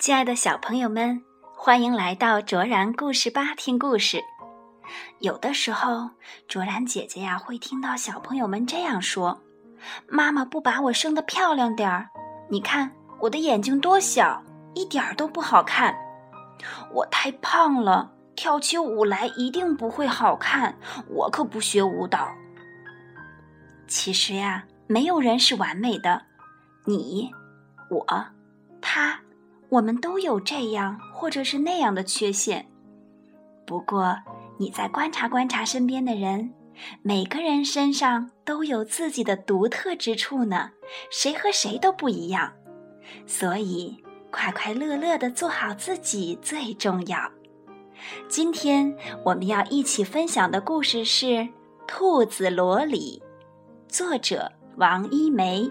亲爱的小朋友们，欢迎来到卓然故事吧听故事。有的时候，卓然姐姐呀会听到小朋友们这样说：“妈妈不把我生得漂亮点儿，你看我的眼睛多小，一点儿都不好看。我太胖了，跳起舞来一定不会好看。我可不学舞蹈。”其实呀，没有人是完美的，你、我、他。我们都有这样或者是那样的缺陷，不过你再观察观察身边的人，每个人身上都有自己的独特之处呢，谁和谁都不一样，所以快快乐乐的做好自己最重要。今天我们要一起分享的故事是《兔子罗里》，作者王一梅，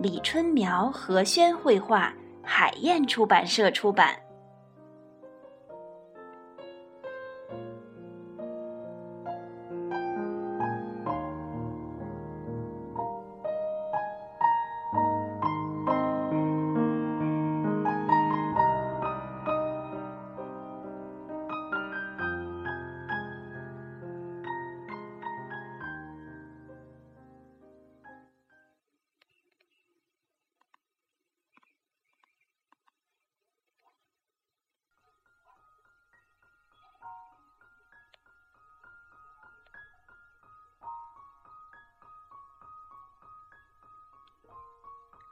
李春苗、何轩绘画。海燕出版社出版。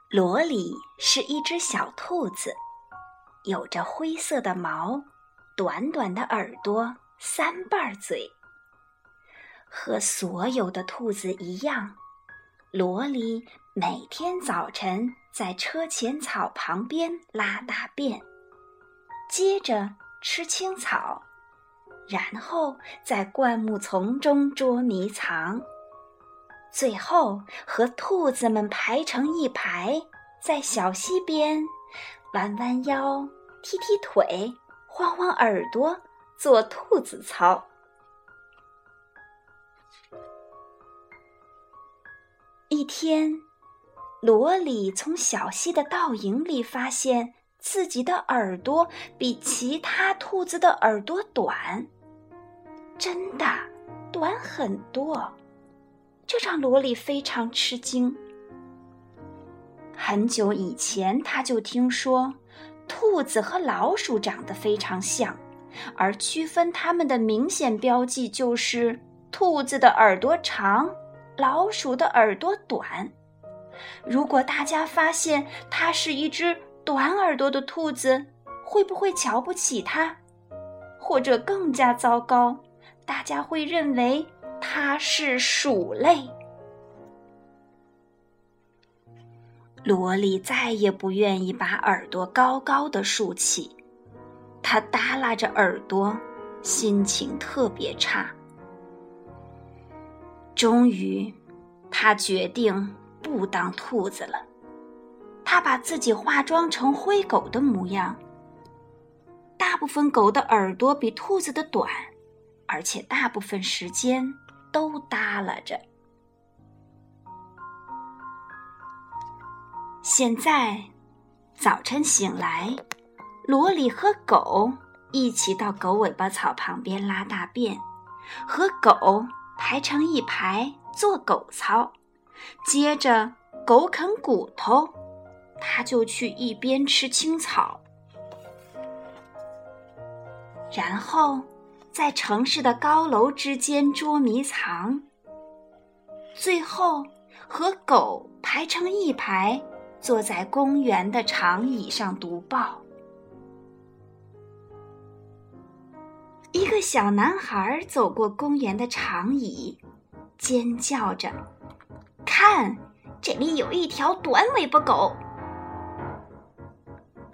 罗里是一只小兔子，有着灰色的毛，短短的耳朵，三瓣嘴。和所有的兔子一样，罗里每天早晨在车前草旁边拉大便，接着吃青草，然后在灌木丛中捉迷藏。最后，和兔子们排成一排，在小溪边弯弯腰、踢踢腿、晃晃耳朵，做兔子操。一天，罗里从小溪的倒影里发现自己的耳朵比其他兔子的耳朵短，真的短很多。这让罗莉非常吃惊。很久以前，他就听说兔子和老鼠长得非常像，而区分它们的明显标记就是兔子的耳朵长，老鼠的耳朵短。如果大家发现它是一只短耳朵的兔子，会不会瞧不起它？或者更加糟糕，大家会认为？它是鼠类。萝莉再也不愿意把耳朵高高的竖起，她耷拉着耳朵，心情特别差。终于，他决定不当兔子了。他把自己化妆成灰狗的模样。大部分狗的耳朵比兔子的短，而且大部分时间。都耷拉着。现在早晨醒来，罗里和狗一起到狗尾巴草旁边拉大便，和狗排成一排做狗操。接着狗啃骨头，他就去一边吃青草，然后。在城市的高楼之间捉迷藏，最后和狗排成一排，坐在公园的长椅上读报。一个小男孩走过公园的长椅，尖叫着：“看，这里有一条短尾巴狗！”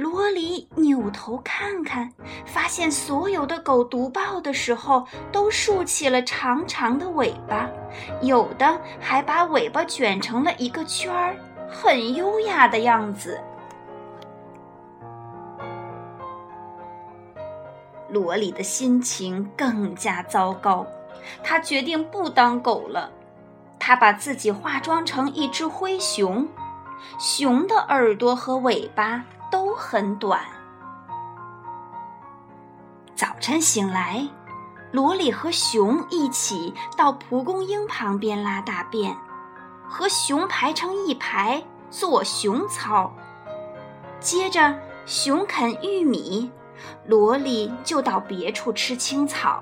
罗里扭头看看，发现所有的狗读报的时候都竖起了长长的尾巴，有的还把尾巴卷成了一个圈儿，很优雅的样子。罗里的心情更加糟糕，他决定不当狗了。他把自己化妆成一只灰熊，熊的耳朵和尾巴。都很短，早晨醒来，罗里和熊一起到蒲公英旁边拉大便，和熊排成一排做熊操。接着，熊啃玉米，罗里就到别处吃青草。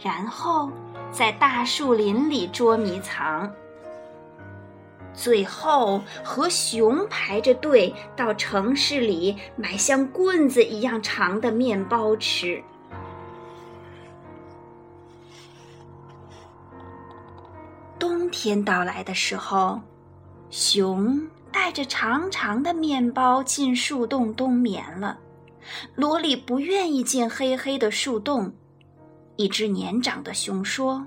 然后，在大树林里捉迷藏。最后，和熊排着队到城市里买像棍子一样长的面包吃。冬天到来的时候，熊带着长长的面包进树洞冬眠了。罗里不愿意进黑黑的树洞。一只年长的熊说：“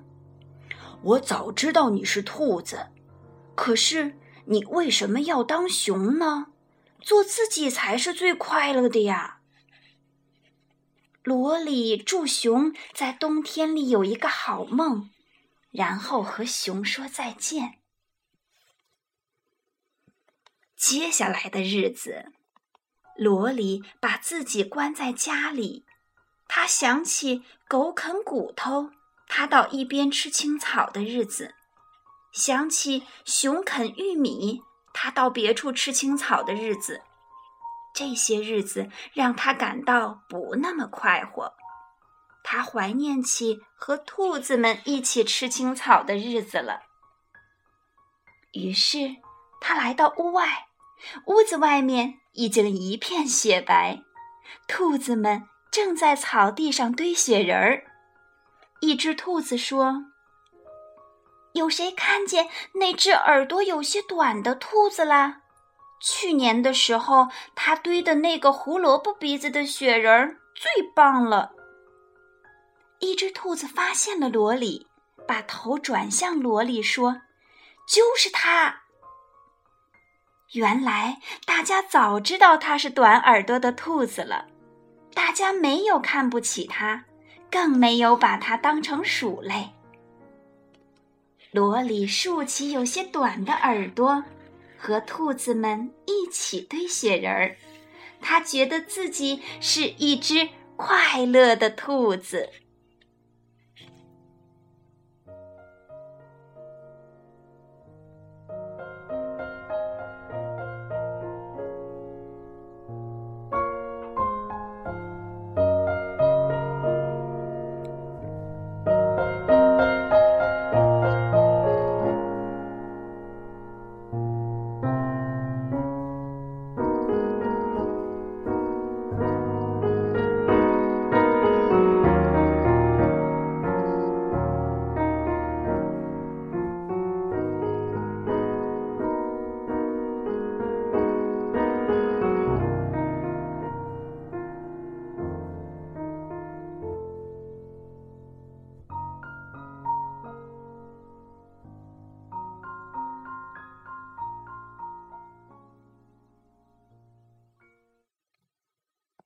我早知道你是兔子。”可是你为什么要当熊呢？做自己才是最快乐的呀！罗里祝熊在冬天里有一个好梦，然后和熊说再见。接下来的日子，罗里把自己关在家里，他想起狗啃骨头，他到一边吃青草的日子。想起熊啃玉米，他到别处吃青草的日子，这些日子让他感到不那么快活。他怀念起和兔子们一起吃青草的日子了。于是他来到屋外，屋子外面已经一片雪白，兔子们正在草地上堆雪人儿。一只兔子说。有谁看见那只耳朵有些短的兔子啦？去年的时候，它堆的那个胡萝卜鼻子的雪人最棒了。一只兔子发现了罗里，把头转向罗里说：“就是它。”原来大家早知道它是短耳朵的兔子了，大家没有看不起它，更没有把它当成鼠类。罗里竖起有些短的耳朵，和兔子们一起堆雪人儿。他觉得自己是一只快乐的兔子。